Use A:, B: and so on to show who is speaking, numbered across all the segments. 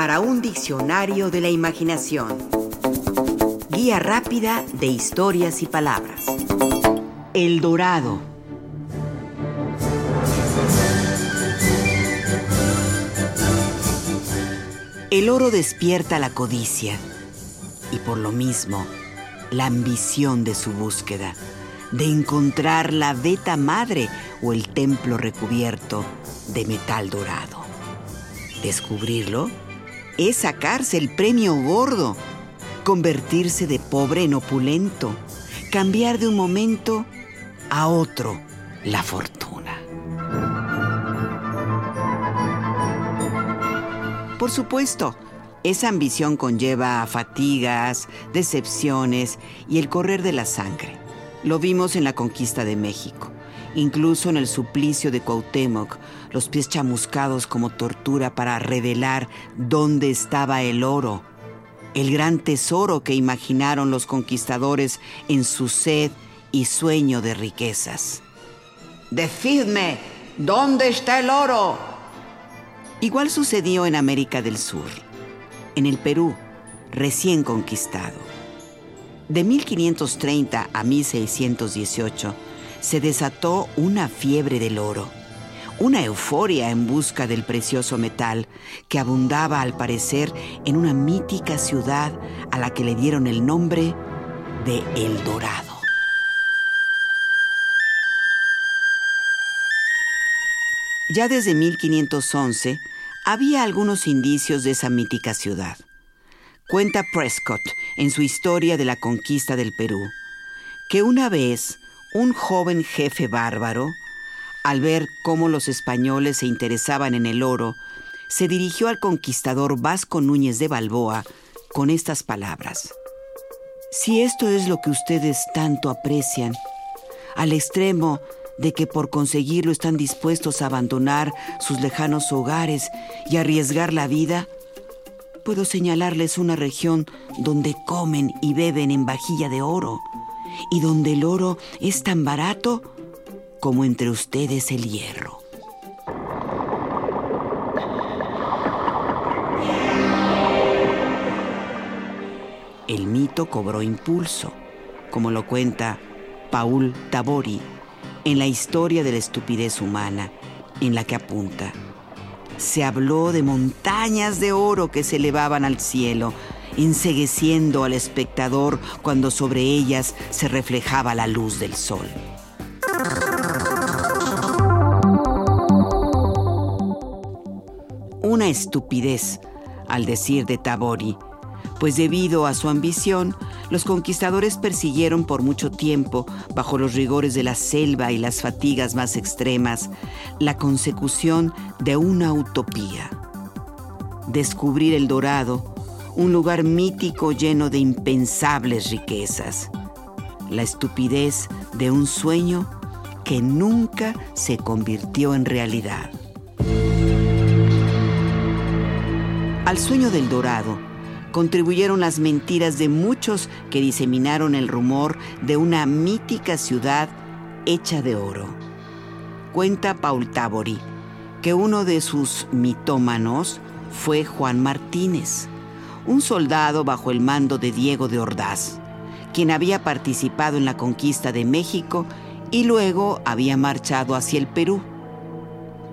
A: para un diccionario de la imaginación. Guía rápida de historias y palabras. El Dorado. El oro despierta la codicia y por lo mismo la ambición de su búsqueda, de encontrar la veta madre o el templo recubierto de metal dorado. Descubrirlo es sacarse el premio gordo, convertirse de pobre en opulento, cambiar de un momento a otro la fortuna. Por supuesto, esa ambición conlleva fatigas, decepciones y el correr de la sangre. Lo vimos en la conquista de México, incluso en el suplicio de Cuauhtémoc, los pies chamuscados como tortura para revelar dónde estaba el oro, el gran tesoro que imaginaron los conquistadores en su sed y sueño de riquezas. Decidme, ¿dónde está el oro? Igual sucedió en América del Sur en el Perú, recién conquistado. De 1530 a 1618 se desató una fiebre del oro, una euforia en busca del precioso metal que abundaba al parecer en una mítica ciudad a la que le dieron el nombre de El Dorado. Ya desde 1511, había algunos indicios de esa mítica ciudad. Cuenta Prescott en su historia de la conquista del Perú que una vez un joven jefe bárbaro, al ver cómo los españoles se interesaban en el oro, se dirigió al conquistador Vasco Núñez de Balboa con estas palabras. Si esto es lo que ustedes tanto aprecian, al extremo de que por conseguirlo están dispuestos a abandonar sus lejanos hogares y arriesgar la vida, puedo señalarles una región donde comen y beben en vajilla de oro y donde el oro es tan barato como entre ustedes el hierro. El mito cobró impulso, como lo cuenta Paul Tabori en la historia de la estupidez humana, en la que apunta. Se habló de montañas de oro que se elevaban al cielo, ensegueciendo al espectador cuando sobre ellas se reflejaba la luz del sol. Una estupidez, al decir de Tabori, pues debido a su ambición, los conquistadores persiguieron por mucho tiempo, bajo los rigores de la selva y las fatigas más extremas, la consecución de una utopía. Descubrir el Dorado, un lugar mítico lleno de impensables riquezas. La estupidez de un sueño que nunca se convirtió en realidad. Al sueño del Dorado, contribuyeron las mentiras de muchos que diseminaron el rumor de una mítica ciudad hecha de oro. Cuenta Paul Tabori que uno de sus mitómanos fue Juan Martínez, un soldado bajo el mando de Diego de Ordaz, quien había participado en la conquista de México y luego había marchado hacia el Perú.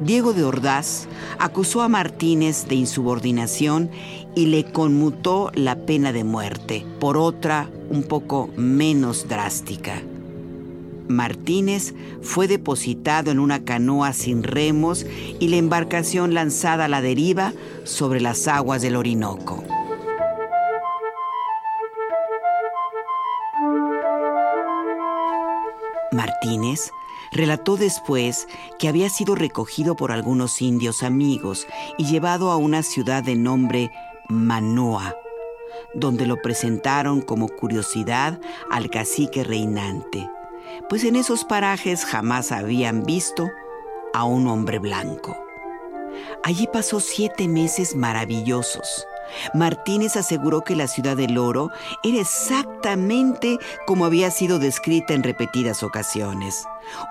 A: Diego de Ordaz acusó a Martínez de insubordinación y le conmutó la pena de muerte por otra un poco menos drástica. Martínez fue depositado en una canoa sin remos y la embarcación lanzada a la deriva sobre las aguas del Orinoco. Martínez relató después que había sido recogido por algunos indios amigos y llevado a una ciudad de nombre Manoa, donde lo presentaron como curiosidad al cacique reinante, pues en esos parajes jamás habían visto a un hombre blanco. Allí pasó siete meses maravillosos, Martínez aseguró que la ciudad del oro era exactamente como había sido descrita en repetidas ocasiones,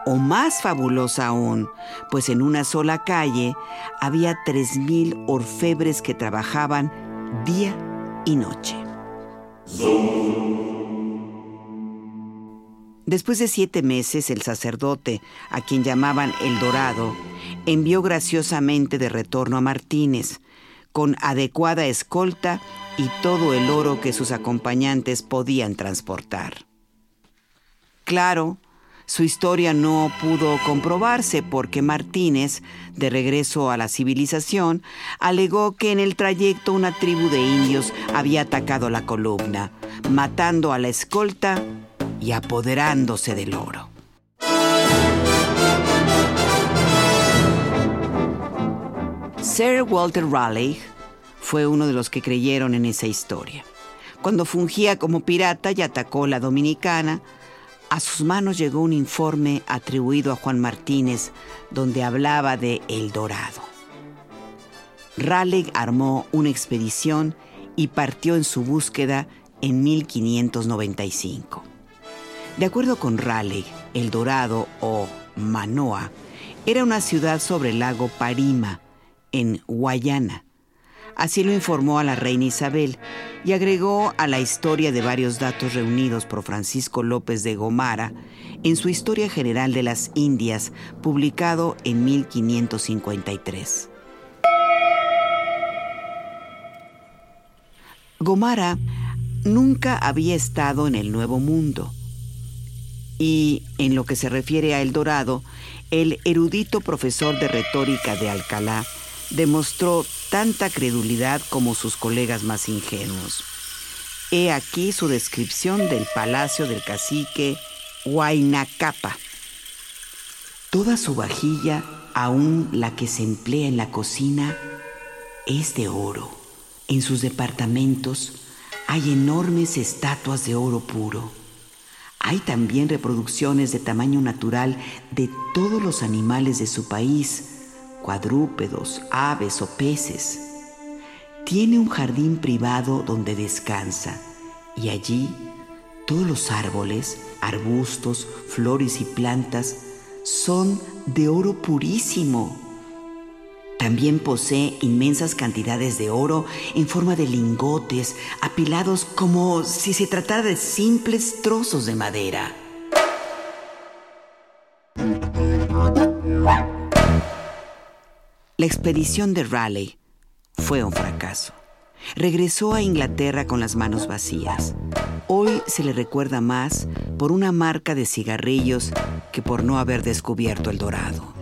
A: o más fabulosa aún, pues en una sola calle había 3.000 orfebres que trabajaban día y noche. Después de siete meses, el sacerdote, a quien llamaban El Dorado, envió graciosamente de retorno a Martínez, con adecuada escolta y todo el oro que sus acompañantes podían transportar. Claro, su historia no pudo comprobarse porque Martínez, de regreso a la civilización, alegó que en el trayecto una tribu de indios había atacado la columna, matando a la escolta y apoderándose del oro. Sir Walter Raleigh fue uno de los que creyeron en esa historia. Cuando fungía como pirata y atacó la dominicana, a sus manos llegó un informe atribuido a Juan Martínez donde hablaba de El Dorado. Raleigh armó una expedición y partió en su búsqueda en 1595. De acuerdo con Raleigh, El Dorado o Manoa era una ciudad sobre el lago Parima, en Guayana. Así lo informó a la reina Isabel y agregó a la historia de varios datos reunidos por Francisco López de Gomara en su Historia General de las Indias, publicado en 1553. Gomara nunca había estado en el Nuevo Mundo y en lo que se refiere a El Dorado, el erudito profesor de retórica de Alcalá demostró tanta credulidad como sus colegas más ingenuos. He aquí su descripción del palacio del cacique Huaynacapa. Toda su vajilla, aún la que se emplea en la cocina, es de oro. En sus departamentos hay enormes estatuas de oro puro. Hay también reproducciones de tamaño natural de todos los animales de su país, cuadrúpedos, aves o peces. Tiene un jardín privado donde descansa y allí todos los árboles, arbustos, flores y plantas son de oro purísimo también posee inmensas cantidades de oro en forma de lingotes, apilados como si se tratara de simples trozos de madera. La expedición de Raleigh fue un fracaso. Regresó a Inglaterra con las manos vacías. Hoy se le recuerda más por una marca de cigarrillos que por no haber descubierto el dorado.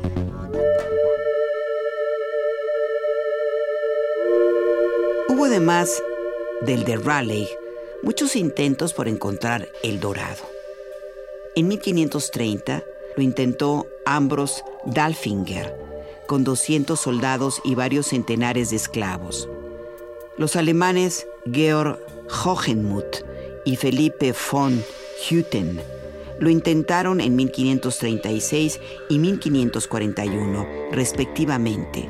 A: Hubo además del de Raleigh muchos intentos por encontrar el dorado. En 1530 lo intentó Ambrose Dalfinger con 200 soldados y varios centenares de esclavos. Los alemanes Georg Hohenmuth y Felipe von Hutten lo intentaron en 1536 y 1541, respectivamente,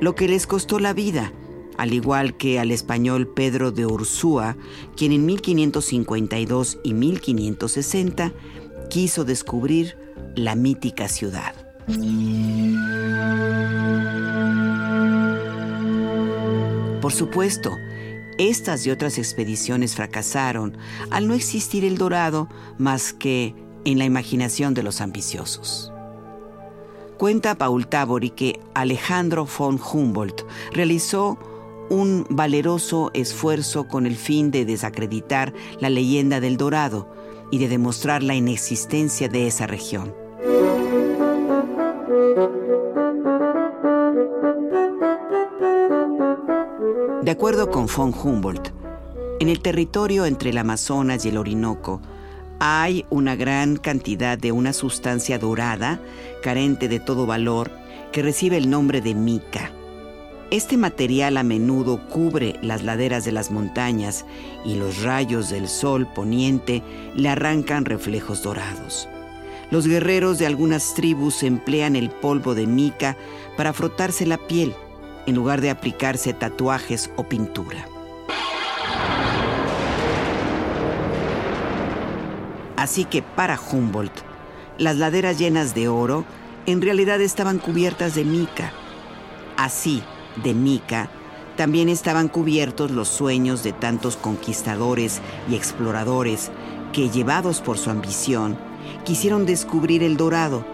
A: lo que les costó la vida al igual que al español Pedro de Ursúa, quien en 1552 y 1560 quiso descubrir la mítica ciudad. Por supuesto, estas y otras expediciones fracasaron al no existir el dorado más que en la imaginación de los ambiciosos. Cuenta Paul Tabori que Alejandro von Humboldt realizó un valeroso esfuerzo con el fin de desacreditar la leyenda del Dorado y de demostrar la inexistencia de esa región. De acuerdo con von Humboldt, en el territorio entre el Amazonas y el Orinoco hay una gran cantidad de una sustancia dorada, carente de todo valor, que recibe el nombre de mica este material a menudo cubre las laderas de las montañas y los rayos del sol poniente le arrancan reflejos dorados. Los guerreros de algunas tribus emplean el polvo de mica para frotarse la piel en lugar de aplicarse tatuajes o pintura. Así que para Humboldt, las laderas llenas de oro en realidad estaban cubiertas de mica. Así, de mica, también estaban cubiertos los sueños de tantos conquistadores y exploradores que, llevados por su ambición, quisieron descubrir el dorado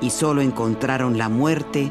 A: y solo encontraron la muerte